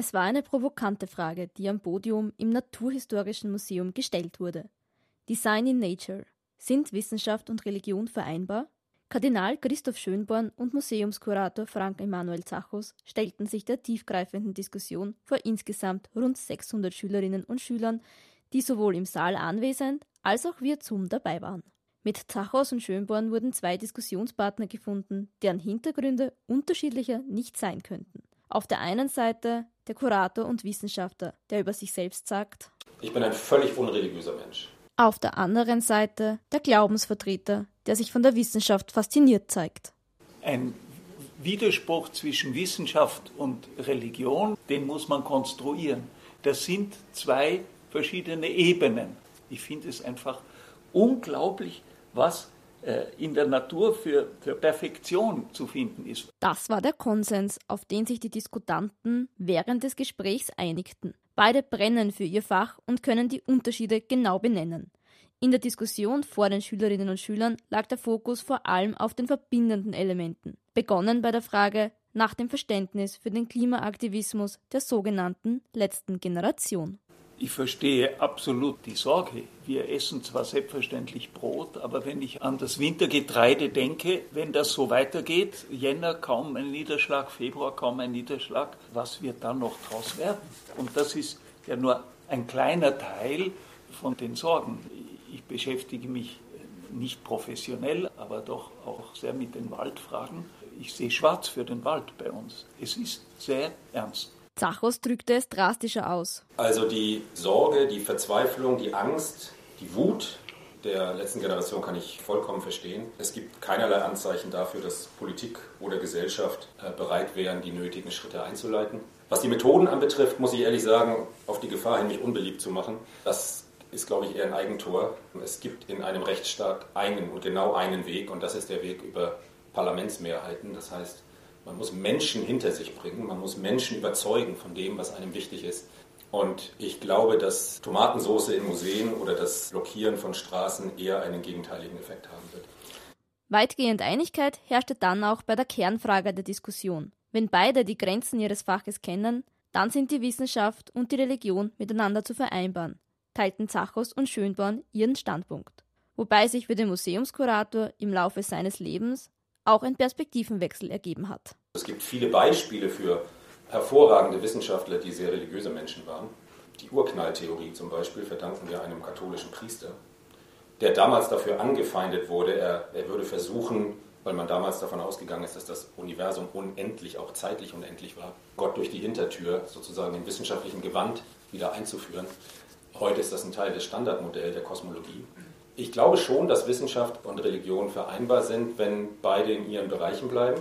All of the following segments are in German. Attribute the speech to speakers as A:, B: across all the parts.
A: Es war eine provokante Frage, die am Podium im Naturhistorischen Museum gestellt wurde. Design in Nature. Sind Wissenschaft und Religion vereinbar? Kardinal Christoph Schönborn und Museumskurator Frank Emanuel Zachos stellten sich der tiefgreifenden Diskussion vor insgesamt rund 600 Schülerinnen und Schülern, die sowohl im Saal anwesend als auch via Zoom dabei waren. Mit Zachos und Schönborn wurden zwei Diskussionspartner gefunden, deren Hintergründe unterschiedlicher nicht sein könnten. Auf der einen Seite der Kurator und Wissenschaftler, der über sich selbst sagt,
B: ich bin ein völlig unreligiöser Mensch.
A: Auf der anderen Seite der Glaubensvertreter, der sich von der Wissenschaft fasziniert zeigt.
C: Ein Widerspruch zwischen Wissenschaft und Religion, den muss man konstruieren. Das sind zwei verschiedene Ebenen. Ich finde es einfach unglaublich, was in der Natur für, für Perfektion zu finden ist.
A: Das war der Konsens, auf den sich die Diskutanten während des Gesprächs einigten. Beide brennen für ihr Fach und können die Unterschiede genau benennen. In der Diskussion vor den Schülerinnen und Schülern lag der Fokus vor allem auf den verbindenden Elementen, begonnen bei der Frage nach dem Verständnis für den Klimaaktivismus der sogenannten letzten Generation.
C: Ich verstehe absolut die Sorge. Wir essen zwar selbstverständlich Brot, aber wenn ich an das Wintergetreide denke, wenn das so weitergeht, Jänner kaum ein Niederschlag, Februar kaum ein Niederschlag, was wird dann noch draus werden? Und das ist ja nur ein kleiner Teil von den Sorgen. Ich beschäftige mich nicht professionell, aber doch auch sehr mit den Waldfragen. Ich sehe schwarz für den Wald bei uns. Es ist sehr ernst.
A: Zachos drückte es drastischer aus.
B: Also die Sorge, die Verzweiflung, die Angst, die Wut der letzten Generation kann ich vollkommen verstehen. Es gibt keinerlei Anzeichen dafür, dass Politik oder Gesellschaft äh, bereit wären, die nötigen Schritte einzuleiten. Was die Methoden anbetrifft, muss ich ehrlich sagen, auf die Gefahr hin, mich unbeliebt zu machen, das ist, glaube ich, eher ein Eigentor. Es gibt in einem Rechtsstaat einen und genau einen Weg und das ist der Weg über Parlamentsmehrheiten. Das heißt, man muss Menschen hinter sich bringen, man muss Menschen überzeugen von dem, was einem wichtig ist. Und ich glaube, dass Tomatensauce in Museen oder das Blockieren von Straßen eher einen gegenteiligen Effekt haben wird.
A: Weitgehend Einigkeit herrschte dann auch bei der Kernfrage der Diskussion. Wenn beide die Grenzen ihres Faches kennen, dann sind die Wissenschaft und die Religion miteinander zu vereinbaren, teilten Zachos und Schönborn ihren Standpunkt. Wobei sich für den Museumskurator im Laufe seines Lebens auch ein Perspektivenwechsel ergeben hat.
B: Es gibt viele Beispiele für hervorragende Wissenschaftler, die sehr religiöse Menschen waren. Die Urknalltheorie zum Beispiel verdanken wir einem katholischen Priester, der damals dafür angefeindet wurde, er, er würde versuchen, weil man damals davon ausgegangen ist, dass das Universum unendlich, auch zeitlich unendlich war, Gott durch die Hintertür sozusagen im wissenschaftlichen Gewand wieder einzuführen. Heute ist das ein Teil des Standardmodells der Kosmologie. Ich glaube schon, dass Wissenschaft und Religion vereinbar sind, wenn beide in ihren Bereichen bleiben.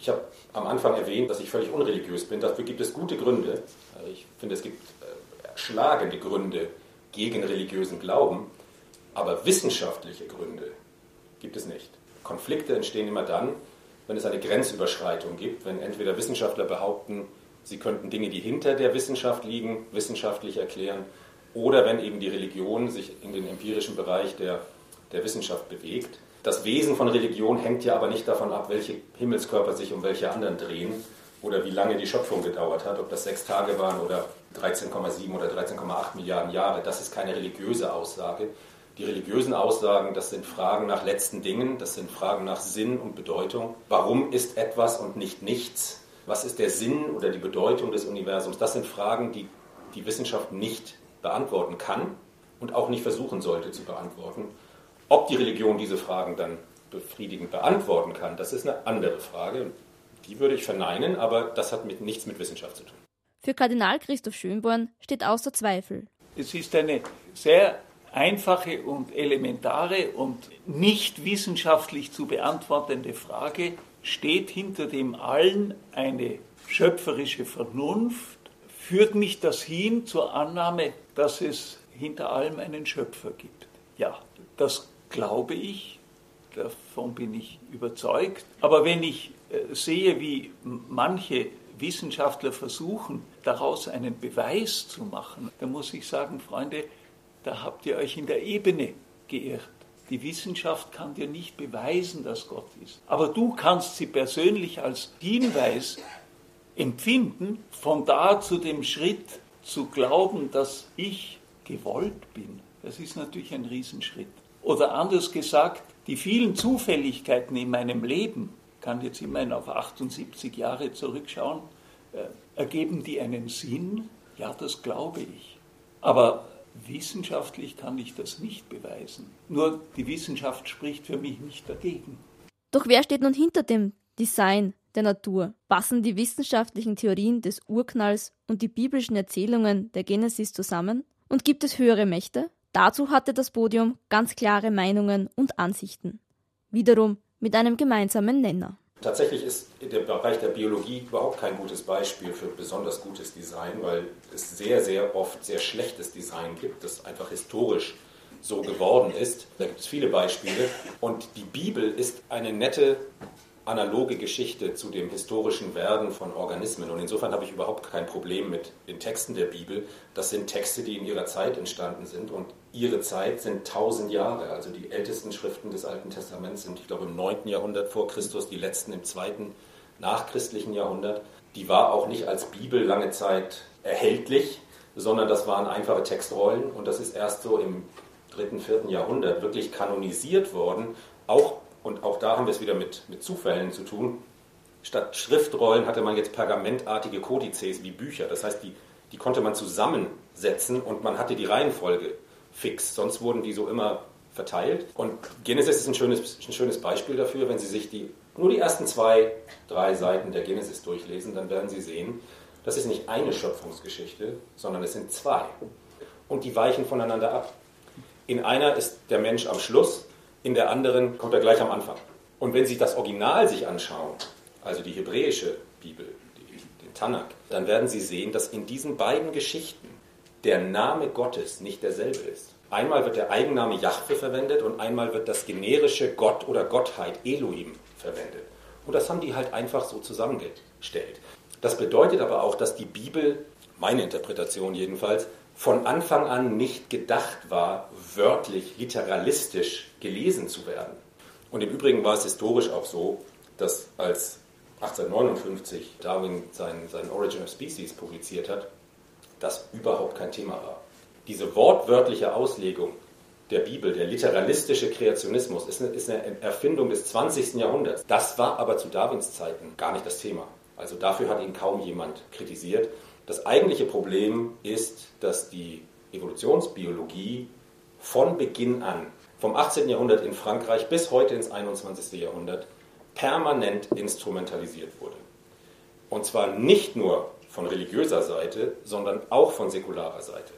B: Ich habe am Anfang erwähnt, dass ich völlig unreligiös bin. Dafür gibt es gute Gründe. Also ich finde, es gibt äh, schlagende Gründe gegen religiösen Glauben, aber wissenschaftliche Gründe gibt es nicht. Konflikte entstehen immer dann, wenn es eine Grenzüberschreitung gibt, wenn entweder Wissenschaftler behaupten, sie könnten Dinge, die hinter der Wissenschaft liegen, wissenschaftlich erklären oder wenn eben die Religion sich in den empirischen Bereich der, der Wissenschaft bewegt. Das Wesen von Religion hängt ja aber nicht davon ab, welche Himmelskörper sich um welche anderen drehen oder wie lange die Schöpfung gedauert hat, ob das sechs Tage waren oder 13,7 oder 13,8 Milliarden Jahre. Das ist keine religiöse Aussage. Die religiösen Aussagen, das sind Fragen nach letzten Dingen, das sind Fragen nach Sinn und Bedeutung. Warum ist etwas und nicht nichts? Was ist der Sinn oder die Bedeutung des Universums? Das sind Fragen, die die Wissenschaft nicht beantworten kann und auch nicht versuchen sollte zu beantworten. Ob die Religion diese Fragen dann befriedigend beantworten kann, das ist eine andere Frage. Die würde ich verneinen, aber das hat mit, nichts mit Wissenschaft zu tun.
A: Für Kardinal Christoph Schönborn steht außer Zweifel.
C: Es ist eine sehr einfache und elementare und nicht wissenschaftlich zu beantwortende Frage. Steht hinter dem allen eine schöpferische Vernunft, führt mich das hin zur Annahme, dass es hinter allem einen Schöpfer gibt. Ja, das glaube ich, davon bin ich überzeugt. Aber wenn ich äh, sehe, wie manche Wissenschaftler versuchen, daraus einen Beweis zu machen, dann muss ich sagen, Freunde, da habt ihr euch in der Ebene geirrt. Die Wissenschaft kann dir nicht beweisen, dass Gott ist. Aber du kannst sie persönlich als Hinweis empfinden, von da zu dem Schritt zu glauben, dass ich gewollt bin, das ist natürlich ein Riesenschritt. Oder anders gesagt, die vielen Zufälligkeiten in meinem Leben, kann jetzt immerhin auf 78 Jahre zurückschauen, äh, ergeben die einen Sinn? Ja, das glaube ich. Aber wissenschaftlich kann ich das nicht beweisen. Nur die Wissenschaft spricht für mich nicht dagegen.
A: Doch wer steht nun hinter dem Design der Natur? Passen die wissenschaftlichen Theorien des Urknalls und die biblischen Erzählungen der Genesis zusammen? Und gibt es höhere Mächte? Dazu hatte das Podium ganz klare Meinungen und Ansichten. Wiederum mit einem gemeinsamen Nenner.
B: Tatsächlich ist der Bereich der Biologie überhaupt kein gutes Beispiel für besonders gutes Design, weil es sehr, sehr oft sehr schlechtes Design gibt, das einfach historisch so geworden ist. Da gibt es viele Beispiele. Und die Bibel ist eine nette analoge Geschichte zu dem historischen Werden von Organismen. Und insofern habe ich überhaupt kein Problem mit den Texten der Bibel. Das sind Texte, die in ihrer Zeit entstanden sind. Und ihre Zeit sind tausend Jahre. Also die ältesten Schriften des Alten Testaments sind, ich glaube, im 9. Jahrhundert vor Christus, die letzten im zweiten nachchristlichen Jahrhundert. Die war auch nicht als Bibel lange Zeit erhältlich, sondern das waren einfache Textrollen. Und das ist erst so im dritten, vierten Jahrhundert wirklich kanonisiert worden, auch und auch da haben wir es wieder mit, mit Zufällen zu tun. Statt Schriftrollen hatte man jetzt pergamentartige Kodizes wie Bücher. Das heißt, die, die konnte man zusammensetzen und man hatte die Reihenfolge fix. Sonst wurden die so immer verteilt. Und Genesis ist ein schönes, ein schönes Beispiel dafür. Wenn Sie sich die, nur die ersten zwei, drei Seiten der Genesis durchlesen, dann werden Sie sehen, das ist nicht eine Schöpfungsgeschichte, sondern es sind zwei. Und die weichen voneinander ab. In einer ist der Mensch am Schluss in der anderen kommt er gleich am Anfang. Und wenn Sie das Original sich anschauen, also die hebräische Bibel, den Tanakh, dann werden Sie sehen, dass in diesen beiden Geschichten der Name Gottes nicht derselbe ist. Einmal wird der Eigenname Jahwe verwendet und einmal wird das generische Gott oder Gottheit Elohim verwendet. Und das haben die halt einfach so zusammengestellt. Das bedeutet aber auch, dass die Bibel, meine Interpretation jedenfalls, von Anfang an nicht gedacht war, wörtlich, literalistisch gelesen zu werden. Und im Übrigen war es historisch auch so, dass als 1859 Darwin sein, sein Origin of Species publiziert hat, das überhaupt kein Thema war. Diese wortwörtliche Auslegung der Bibel, der literalistische Kreationismus, ist eine, ist eine Erfindung des 20. Jahrhunderts. Das war aber zu Darwins Zeiten gar nicht das Thema. Also dafür hat ihn kaum jemand kritisiert. Das eigentliche Problem ist, dass die Evolutionsbiologie von Beginn an, vom 18. Jahrhundert in Frankreich bis heute ins 21. Jahrhundert, permanent instrumentalisiert wurde. Und zwar nicht nur von religiöser Seite, sondern auch von säkularer Seite.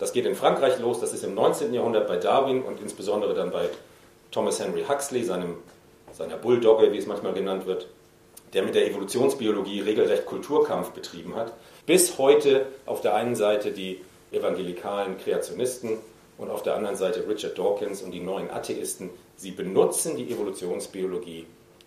B: Das geht in Frankreich los, das ist im 19. Jahrhundert bei Darwin und insbesondere dann bei Thomas Henry Huxley, seinem, seiner Bulldogge, wie es manchmal genannt wird, der mit der Evolutionsbiologie regelrecht Kulturkampf betrieben hat, bis heute auf der einen Seite die evangelikalen Kreationisten und auf der anderen Seite Richard Dawkins und die neuen Atheisten. Sie benutzen die Evolutionsbiologie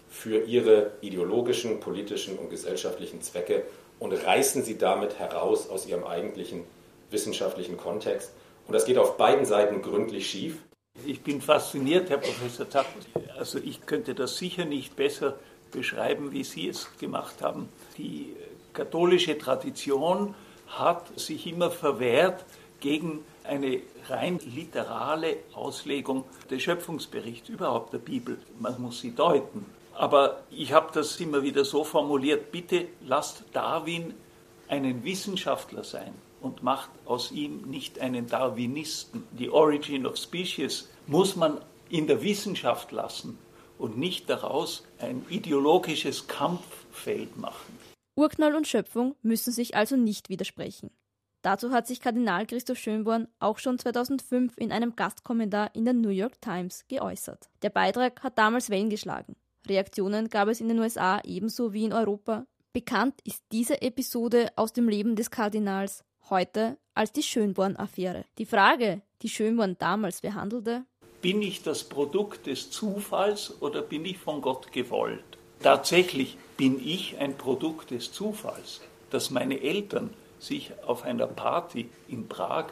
B: für ihre ideologischen, politischen und gesellschaftlichen Zwecke und reißen sie damit heraus aus ihrem eigentlichen wissenschaftlichen Kontext. Und das geht auf beiden Seiten gründlich schief.
C: Ich bin fasziniert, Herr Professor Zapp. Also ich könnte das sicher nicht besser beschreiben, wie Sie es gemacht haben. Die katholische Tradition hat sich immer verwehrt gegen eine rein literale Auslegung des Schöpfungsberichts, überhaupt der Bibel. Man muss sie deuten. Aber ich habe das immer wieder so formuliert, bitte lasst Darwin einen Wissenschaftler sein und macht aus ihm nicht einen Darwinisten. Die Origin of Species muss man in der Wissenschaft lassen und nicht daraus ein ideologisches Kampffeld machen.
A: Urknall und Schöpfung müssen sich also nicht widersprechen. Dazu hat sich Kardinal Christoph Schönborn auch schon 2005 in einem Gastkommentar in der New York Times geäußert. Der Beitrag hat damals Wellen geschlagen. Reaktionen gab es in den USA ebenso wie in Europa. Bekannt ist diese Episode aus dem Leben des Kardinals heute als die Schönborn-Affäre. Die Frage, die Schönborn damals behandelte,
C: bin ich das Produkt des Zufalls oder bin ich von Gott gewollt? Tatsächlich bin ich ein Produkt des Zufalls, dass meine Eltern sich auf einer Party in Prag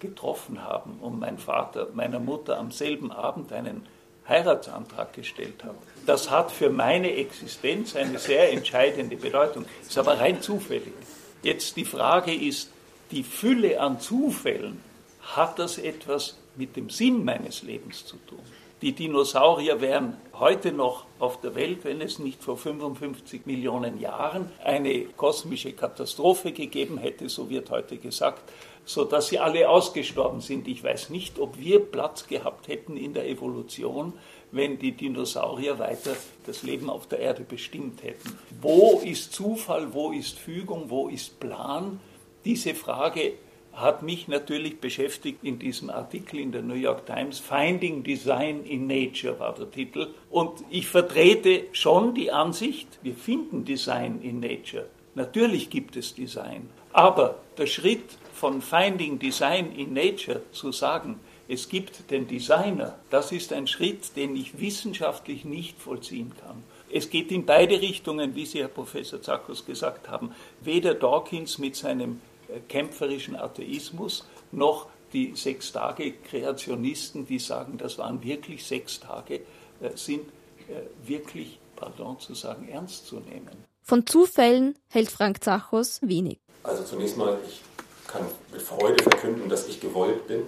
C: getroffen haben und mein Vater meiner Mutter am selben Abend einen Heiratsantrag gestellt habe. Das hat für meine Existenz eine sehr entscheidende Bedeutung. Ist aber rein zufällig. Jetzt die Frage ist, die Fülle an Zufällen, hat das etwas mit dem Sinn meines Lebens zu tun? Die Dinosaurier wären heute noch auf der Welt, wenn es nicht vor 55 Millionen Jahren eine kosmische Katastrophe gegeben hätte, so wird heute gesagt, sodass sie alle ausgestorben sind. Ich weiß nicht, ob wir Platz gehabt hätten in der Evolution, wenn die Dinosaurier weiter das Leben auf der Erde bestimmt hätten. Wo ist Zufall, wo ist Fügung, wo ist Plan? Diese Frage hat mich natürlich beschäftigt in diesem Artikel in der New York Times. Finding Design in Nature war der Titel. Und ich vertrete schon die Ansicht, wir finden Design in Nature. Natürlich gibt es Design. Aber der Schritt von Finding Design in Nature zu sagen, es gibt den Designer, das ist ein Schritt, den ich wissenschaftlich nicht vollziehen kann. Es geht in beide Richtungen, wie Sie, Herr Professor Zakus, gesagt haben. Weder Dawkins mit seinem kämpferischen Atheismus, noch die sechs Tage Kreationisten, die sagen, das waren wirklich sechs Tage, äh, sind äh, wirklich, pardon zu sagen, ernst zu nehmen.
A: Von Zufällen hält Frank Zachos wenig.
B: Also zunächst mal, ich kann mit Freude verkünden, dass ich gewollt bin.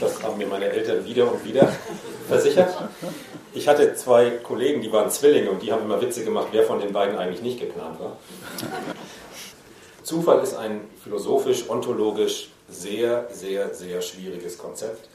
B: Das haben mir meine Eltern wieder und wieder versichert. Ich hatte zwei Kollegen, die waren Zwillinge und die haben immer Witze gemacht, wer von den beiden eigentlich nicht geplant war. Zufall ist ein philosophisch, ontologisch sehr, sehr, sehr schwieriges Konzept,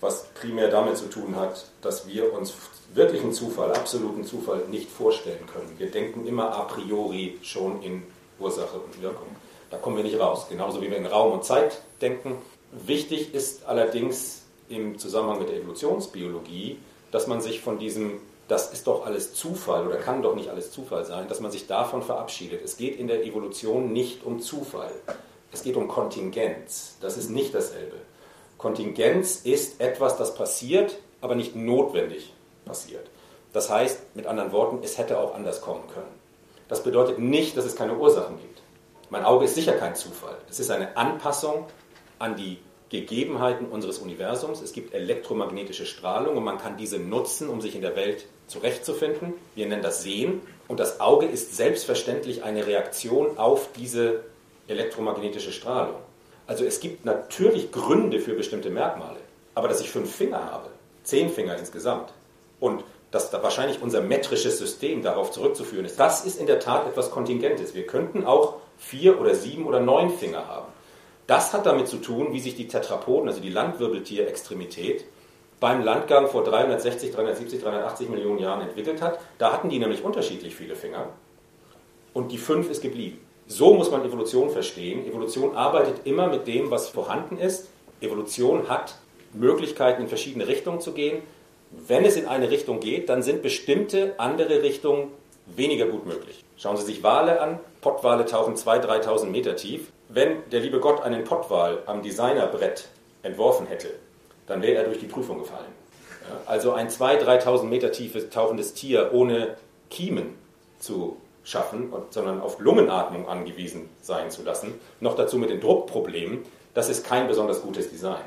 B: was primär damit zu tun hat, dass wir uns wirklichen Zufall, absoluten Zufall nicht vorstellen können. Wir denken immer a priori schon in Ursache und Wirkung. Da kommen wir nicht raus. Genauso wie wir in Raum und Zeit denken. Wichtig ist allerdings im Zusammenhang mit der Evolutionsbiologie, dass man sich von diesem das ist doch alles Zufall oder kann doch nicht alles Zufall sein, dass man sich davon verabschiedet. Es geht in der Evolution nicht um Zufall. Es geht um Kontingenz. Das ist nicht dasselbe. Kontingenz ist etwas, das passiert, aber nicht notwendig passiert. Das heißt, mit anderen Worten, es hätte auch anders kommen können. Das bedeutet nicht, dass es keine Ursachen gibt. Mein Auge ist sicher kein Zufall. Es ist eine Anpassung an die Gegebenheiten unseres Universums. Es gibt elektromagnetische Strahlung und man kann diese nutzen, um sich in der Welt zurechtzufinden. Wir nennen das Sehen. Und das Auge ist selbstverständlich eine Reaktion auf diese elektromagnetische Strahlung. Also es gibt natürlich Gründe für bestimmte Merkmale. Aber dass ich fünf Finger habe, zehn Finger insgesamt, und dass da wahrscheinlich unser metrisches System darauf zurückzuführen ist, das ist in der Tat etwas Kontingentes. Wir könnten auch vier oder sieben oder neun Finger haben. Das hat damit zu tun, wie sich die Tetrapoden, also die Landwirbeltier-Extremität, beim Landgang vor 360, 370, 380 Millionen Jahren entwickelt hat. Da hatten die nämlich unterschiedlich viele Finger und die fünf ist geblieben. So muss man Evolution verstehen. Evolution arbeitet immer mit dem, was vorhanden ist. Evolution hat Möglichkeiten, in verschiedene Richtungen zu gehen. Wenn es in eine Richtung geht, dann sind bestimmte andere Richtungen weniger gut möglich. Schauen Sie sich Wale an. Pottwale tauchen 2.000, 3.000 Meter tief wenn der liebe Gott einen Pottwal am Designerbrett entworfen hätte, dann wäre er durch die Prüfung gefallen. Also ein 2.000, 3.000 Meter tiefes tauchendes Tier ohne Kiemen zu schaffen, sondern auf Lungenatmung angewiesen sein zu lassen, noch dazu mit den Druckproblemen, das ist kein besonders gutes Design.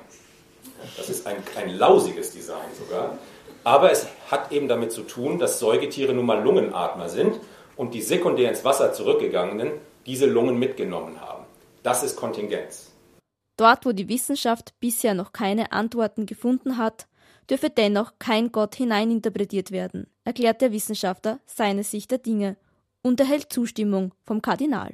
B: Das ist ein, ein lausiges Design sogar. Aber es hat eben damit zu tun, dass Säugetiere nun mal Lungenatmer sind und die sekundär ins Wasser zurückgegangenen diese Lungen mitgenommen haben. Das ist Kontingenz.
A: Dort, wo die Wissenschaft bisher noch keine Antworten gefunden hat, dürfe dennoch kein Gott hineininterpretiert werden, erklärt der Wissenschaftler seine Sicht der Dinge und erhält Zustimmung vom Kardinal.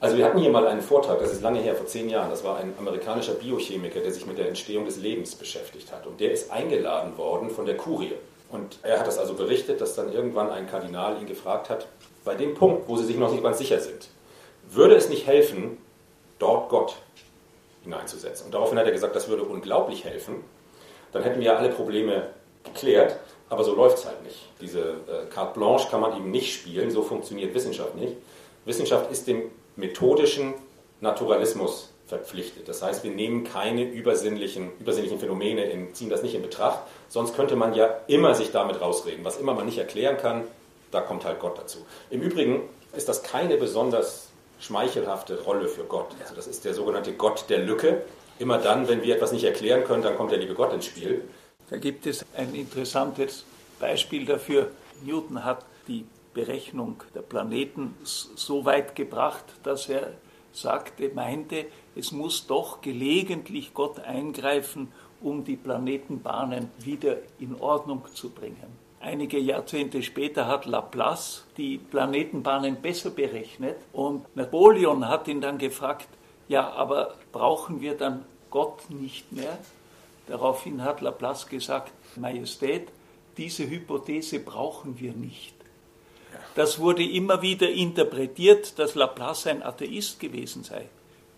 B: Also wir hatten hier mal einen Vortrag, das ist lange her, vor zehn Jahren, das war ein amerikanischer Biochemiker, der sich mit der Entstehung des Lebens beschäftigt hat. Und der ist eingeladen worden von der Kurie. Und er hat das also berichtet, dass dann irgendwann ein Kardinal ihn gefragt hat, bei dem Punkt, wo sie sich noch nicht ganz sicher sind, würde es nicht helfen, dort Gott hineinzusetzen. Und daraufhin hat er gesagt, das würde unglaublich helfen. Dann hätten wir ja alle Probleme geklärt, aber so läuft es halt nicht. Diese äh, Carte Blanche kann man eben nicht spielen, so funktioniert Wissenschaft nicht. Wissenschaft ist dem methodischen Naturalismus verpflichtet. Das heißt, wir nehmen keine übersinnlichen, übersinnlichen Phänomene, in, ziehen das nicht in Betracht, sonst könnte man ja immer sich damit rausreden. Was immer man nicht erklären kann, da kommt halt Gott dazu. Im Übrigen ist das keine besonders schmeichelhafte Rolle für Gott. Also das ist der sogenannte Gott der Lücke. Immer dann, wenn wir etwas nicht erklären können, dann kommt der liebe Gott ins Spiel.
C: Da gibt es ein interessantes Beispiel dafür. Newton hat die Berechnung der Planeten so weit gebracht, dass er sagte, meinte, es muss doch gelegentlich Gott eingreifen, um die Planetenbahnen wieder in Ordnung zu bringen. Einige Jahrzehnte später hat Laplace die Planetenbahnen besser berechnet und Napoleon hat ihn dann gefragt, ja, aber brauchen wir dann Gott nicht mehr? Daraufhin hat Laplace gesagt, Majestät, diese Hypothese brauchen wir nicht. Das wurde immer wieder interpretiert, dass Laplace ein Atheist gewesen sei.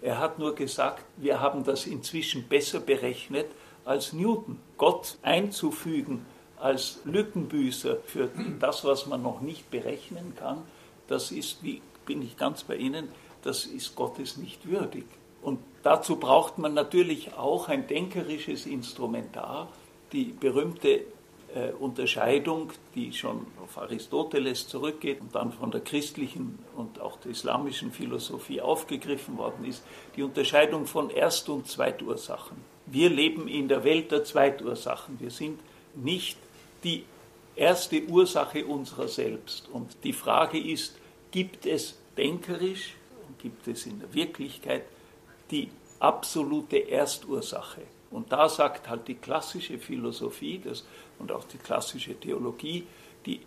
C: Er hat nur gesagt, wir haben das inzwischen besser berechnet als Newton. Gott einzufügen als Lückenbüßer für das, was man noch nicht berechnen kann, das ist, wie bin ich ganz bei Ihnen, das ist Gottes nicht würdig. Und dazu braucht man natürlich auch ein denkerisches Instrumentar, die berühmte äh, Unterscheidung, die schon auf Aristoteles zurückgeht und dann von der christlichen und auch der islamischen Philosophie aufgegriffen worden ist, die Unterscheidung von Erst- und Zweitursachen. Wir leben in der Welt der Zweitursachen. Wir sind nicht die erste Ursache unserer selbst. Und die Frage ist, gibt es denkerisch gibt es in der Wirklichkeit die absolute Erstursache? Und da sagt halt die klassische Philosophie das, und auch die klassische Theologie, die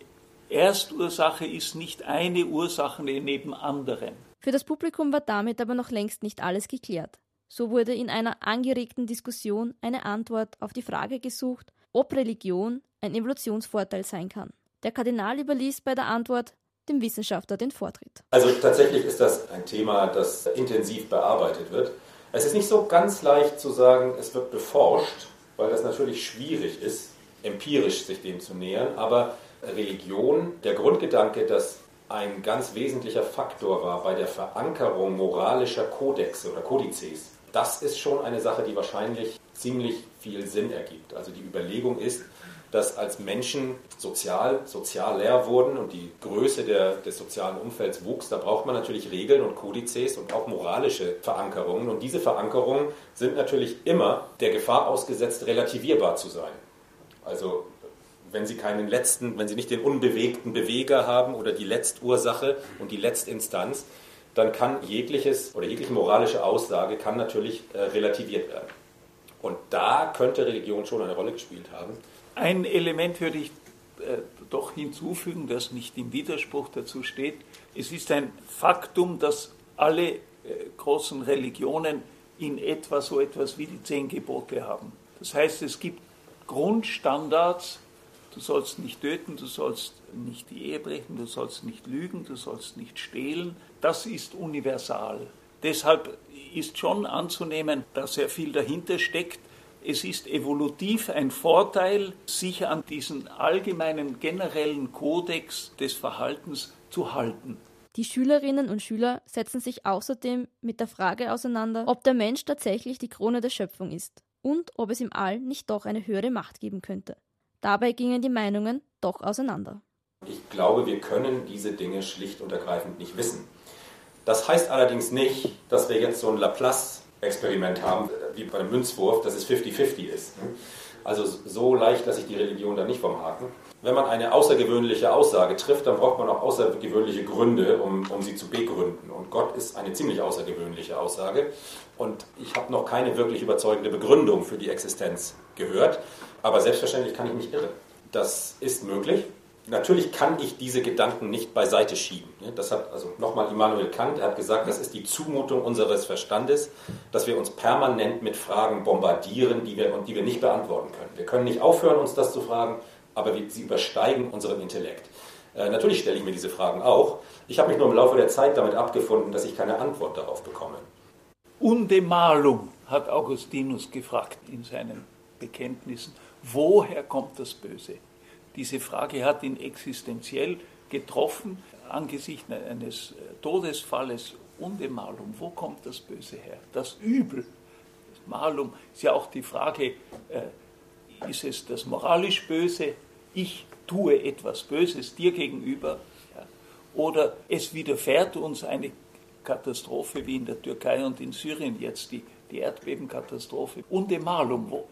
C: Erstursache ist nicht eine Ursache neben anderen.
A: Für das Publikum war damit aber noch längst nicht alles geklärt. So wurde in einer angeregten Diskussion eine Antwort auf die Frage gesucht, ob Religion ein Evolutionsvorteil sein kann. Der Kardinal überließ bei der Antwort dem Wissenschaftler den Vortritt.
B: Also tatsächlich ist das ein Thema, das intensiv bearbeitet wird. Es ist nicht so ganz leicht zu sagen, es wird beforscht, weil das natürlich schwierig ist, empirisch sich dem zu nähern. Aber Religion, der Grundgedanke, dass ein ganz wesentlicher Faktor war bei der Verankerung moralischer Kodexe oder Kodizes, das ist schon eine Sache, die wahrscheinlich ziemlich viel Sinn ergibt. Also die Überlegung ist, dass als Menschen sozial, sozial leer wurden und die Größe der, des sozialen Umfelds wuchs, da braucht man natürlich Regeln und Kodizes und auch moralische Verankerungen. Und diese Verankerungen sind natürlich immer der Gefahr ausgesetzt, relativierbar zu sein. Also wenn Sie keinen letzten, wenn Sie nicht den unbewegten Beweger haben oder die Letztursache und die Letztinstanz, dann kann jegliches oder jegliche moralische Aussage kann natürlich äh, relativiert werden. Und da könnte Religion schon eine Rolle gespielt haben.
C: Ein Element würde ich äh, doch hinzufügen, das nicht im Widerspruch dazu steht. Es ist ein Faktum, dass alle äh, großen Religionen in etwa so etwas wie die zehn Gebote haben. Das heißt, es gibt Grundstandards, du sollst nicht töten, du sollst nicht die Ehe brechen, du sollst nicht lügen, du sollst nicht stehlen. Das ist universal. Deshalb ist schon anzunehmen, dass sehr viel dahinter steckt. Es ist evolutiv ein Vorteil, sich an diesen allgemeinen generellen Kodex des Verhaltens zu halten.
A: Die Schülerinnen und Schüler setzen sich außerdem mit der Frage auseinander, ob der Mensch tatsächlich die Krone der Schöpfung ist und ob es im All nicht doch eine höhere Macht geben könnte. Dabei gingen die Meinungen doch auseinander.
B: Ich glaube, wir können diese Dinge schlicht und ergreifend nicht wissen. Das heißt allerdings nicht, dass wir jetzt so ein Laplace-Experiment haben, wie bei einem Münzwurf, dass es 50-50 ist. Also so leicht lasse ich die Religion dann nicht vom Haken. Wenn man eine außergewöhnliche Aussage trifft, dann braucht man auch außergewöhnliche Gründe, um, um sie zu begründen. Und Gott ist eine ziemlich außergewöhnliche Aussage. Und ich habe noch keine wirklich überzeugende Begründung für die Existenz gehört. Aber selbstverständlich kann ich mich irren. Das ist möglich. Natürlich kann ich diese Gedanken nicht beiseite schieben. Das hat also nochmal Immanuel Kant, er hat gesagt, das ist die Zumutung unseres Verstandes, dass wir uns permanent mit Fragen bombardieren, die wir, die wir nicht beantworten können. Wir können nicht aufhören, uns das zu fragen, aber wir, sie übersteigen unseren Intellekt. Äh, natürlich stelle ich mir diese Fragen auch. Ich habe mich nur im Laufe der Zeit damit abgefunden, dass ich keine Antwort darauf bekomme.
C: Undemalum hat Augustinus gefragt in seinen Bekenntnissen. Woher kommt das Böse? Diese Frage hat ihn existenziell getroffen angesichts eines äh, Todesfalles und dem Malum. Wo kommt das Böse her? Das Übel. Das Malum ist ja auch die Frage, äh, ist es das moralisch Böse? Ich tue etwas Böses dir gegenüber. Oder es widerfährt uns eine Katastrophe wie in der Türkei und in Syrien jetzt, die, die Erdbebenkatastrophe. Und dem Malum, wo,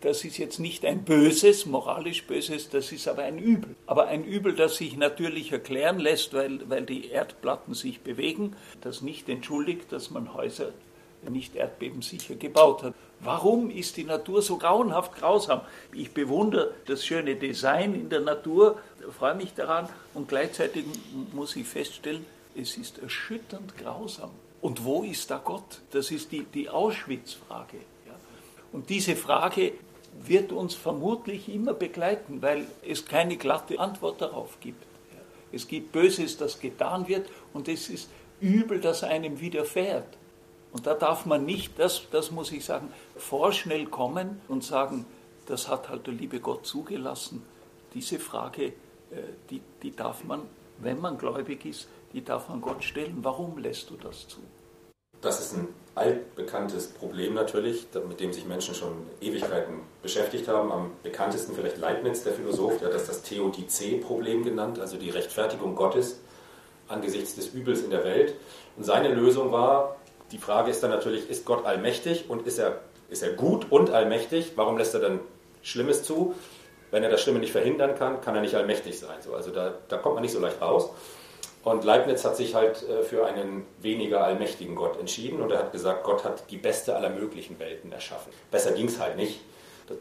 C: das ist jetzt nicht ein böses, moralisch böses, das ist aber ein Übel. Aber ein Übel, das sich natürlich erklären lässt, weil, weil die Erdplatten sich bewegen, das nicht entschuldigt, dass man Häuser nicht erdbebensicher gebaut hat. Warum ist die Natur so grauenhaft grausam? Ich bewundere das schöne Design in der Natur, freue mich daran und gleichzeitig muss ich feststellen, es ist erschütternd grausam. Und wo ist da Gott? Das ist die, die Auschwitz-Frage. Und diese Frage wird uns vermutlich immer begleiten, weil es keine glatte Antwort darauf gibt. Es gibt Böses, das getan wird und es ist Übel, das einem widerfährt. Und da darf man nicht, das, das muss ich sagen, vorschnell kommen und sagen, das hat halt der liebe Gott zugelassen. Diese Frage, äh, die, die darf man, wenn man gläubig ist, die darf man Gott stellen. Warum lässt du das zu?
B: Das ist ein altbekanntes Problem natürlich, mit dem sich Menschen schon Ewigkeiten beschäftigt haben. Am bekanntesten vielleicht Leibniz, der Philosoph, der hat das das Theodizee-Problem genannt, also die Rechtfertigung Gottes angesichts des Übels in der Welt. Und seine Lösung war, die Frage ist dann natürlich, ist Gott allmächtig und ist er, ist er gut und allmächtig? Warum lässt er dann Schlimmes zu? Wenn er das Schlimme nicht verhindern kann, kann er nicht allmächtig sein. So, also da, da kommt man nicht so leicht raus. Und Leibniz hat sich halt äh, für einen weniger allmächtigen Gott entschieden und er hat gesagt, Gott hat die beste aller möglichen Welten erschaffen. Besser ging es halt nicht.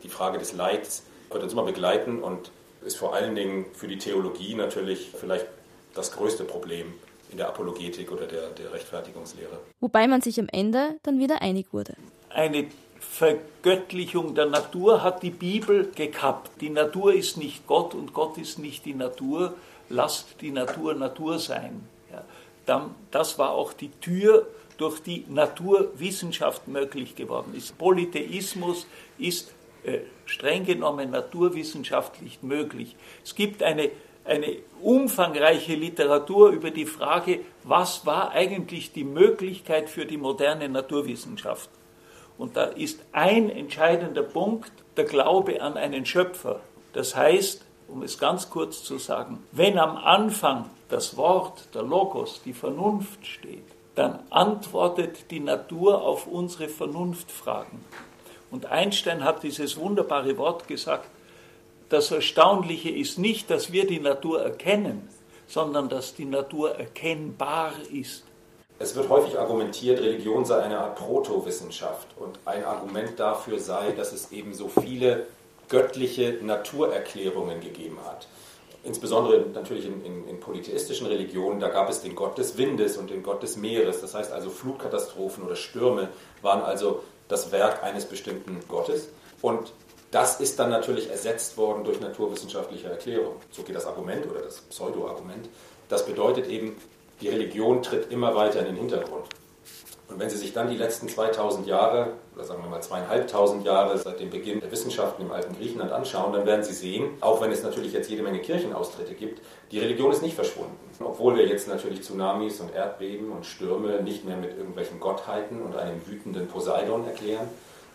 B: Die Frage des Leids wird uns immer begleiten und ist vor allen Dingen für die Theologie natürlich vielleicht das größte Problem in der Apologetik oder der, der Rechtfertigungslehre.
A: Wobei man sich am Ende dann wieder einig wurde.
C: Eine Vergöttlichung der Natur hat die Bibel gekappt. Die Natur ist nicht Gott und Gott ist nicht die Natur lasst die Natur Natur sein. Ja, dann, das war auch die Tür, durch die Naturwissenschaft möglich geworden ist. Polytheismus ist äh, streng genommen naturwissenschaftlich möglich. Es gibt eine, eine umfangreiche Literatur über die Frage, was war eigentlich die Möglichkeit für die moderne Naturwissenschaft. Und da ist ein entscheidender Punkt der Glaube an einen Schöpfer. Das heißt, um es ganz kurz zu sagen, wenn am Anfang das Wort, der Logos, die Vernunft steht, dann antwortet die Natur auf unsere Vernunftfragen. Und Einstein hat dieses wunderbare Wort gesagt, das Erstaunliche ist nicht, dass wir die Natur erkennen, sondern dass die Natur erkennbar ist.
B: Es wird häufig argumentiert, Religion sei eine Art Protowissenschaft und ein Argument dafür sei, dass es eben so viele göttliche Naturerklärungen gegeben hat. Insbesondere natürlich in, in, in, polytheistischen Religionen, da gab es den Gott des Windes und den Gott des Meeres. Das heißt also Flutkatastrophen oder Stürme waren also das Werk eines bestimmten Gottes. Und das ist dann natürlich ersetzt worden durch naturwissenschaftliche Erklärungen. So geht das Argument oder das Pseudo-Argument. Das bedeutet eben, die Religion tritt immer weiter in den Hintergrund. Und wenn Sie sich dann die letzten 2000 Jahre, oder sagen wir mal zweieinhalbtausend Jahre seit dem Beginn der Wissenschaften im alten Griechenland anschauen, dann werden Sie sehen, auch wenn es natürlich jetzt jede Menge Kirchenaustritte gibt, die Religion ist nicht verschwunden. Obwohl wir jetzt natürlich Tsunamis und Erdbeben und Stürme nicht mehr mit irgendwelchen Gottheiten und einem wütenden Poseidon erklären,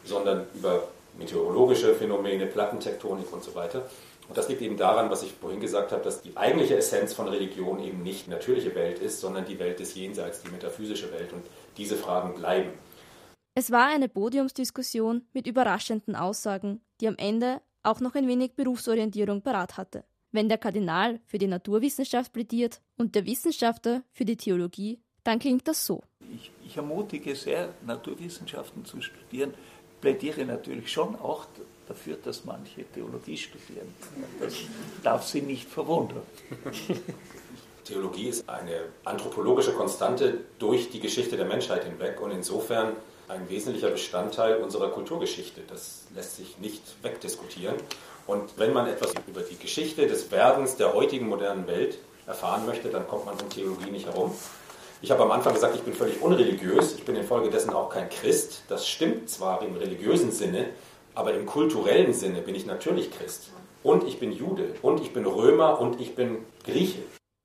B: sondern über meteorologische Phänomene, Plattentektonik und so weiter. Und das liegt eben daran, was ich vorhin gesagt habe, dass die eigentliche Essenz von Religion eben nicht natürliche Welt ist, sondern die Welt des Jenseits, die metaphysische Welt. Und diese Fragen bleiben.
A: Es war eine Podiumsdiskussion mit überraschenden Aussagen, die am Ende auch noch ein wenig Berufsorientierung parat hatte. Wenn der Kardinal für die Naturwissenschaft plädiert und der Wissenschaftler für die Theologie, dann klingt das so.
C: Ich, ich ermutige sehr, Naturwissenschaften zu studieren, plädiere natürlich schon auch dafür, dass manche Theologie studieren. Das darf Sie nicht verwundern.
B: Theologie ist eine anthropologische Konstante durch die Geschichte der Menschheit hinweg und insofern ein wesentlicher Bestandteil unserer Kulturgeschichte. Das lässt sich nicht wegdiskutieren. Und wenn man etwas über die Geschichte des Werdens der heutigen modernen Welt erfahren möchte, dann kommt man um Theologie nicht herum. Ich habe am Anfang gesagt, ich bin völlig unreligiös. Ich bin infolgedessen auch kein Christ. Das stimmt zwar im religiösen Sinne, aber im kulturellen Sinne bin ich natürlich Christ. Und ich bin Jude. Und ich bin Römer. Und ich bin Grieche.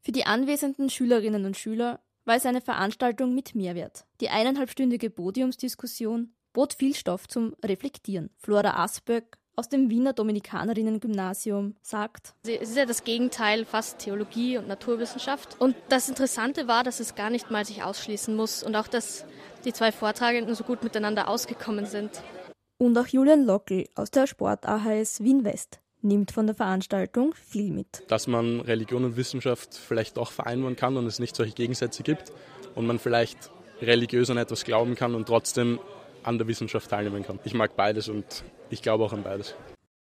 A: Für die anwesenden Schülerinnen und Schüler war es eine Veranstaltung mit Mehrwert. Die eineinhalbstündige Podiumsdiskussion bot viel Stoff zum Reflektieren. Flora Asböck aus dem Wiener Dominikanerinnen-Gymnasium sagt.
D: Es ist ja das Gegenteil, fast Theologie und Naturwissenschaft. Und das Interessante war, dass es gar nicht mal sich ausschließen muss und auch, dass die zwei Vortragenden so gut miteinander ausgekommen sind.
A: Und auch Julian Lockel aus der Sport AHS Wien West nimmt von der Veranstaltung viel mit.
E: Dass man Religion und Wissenschaft vielleicht auch vereinbaren kann und es nicht solche Gegensätze gibt und man vielleicht religiös an etwas glauben kann und trotzdem an der Wissenschaft teilnehmen kann. Ich mag beides und ich glaube auch an beides.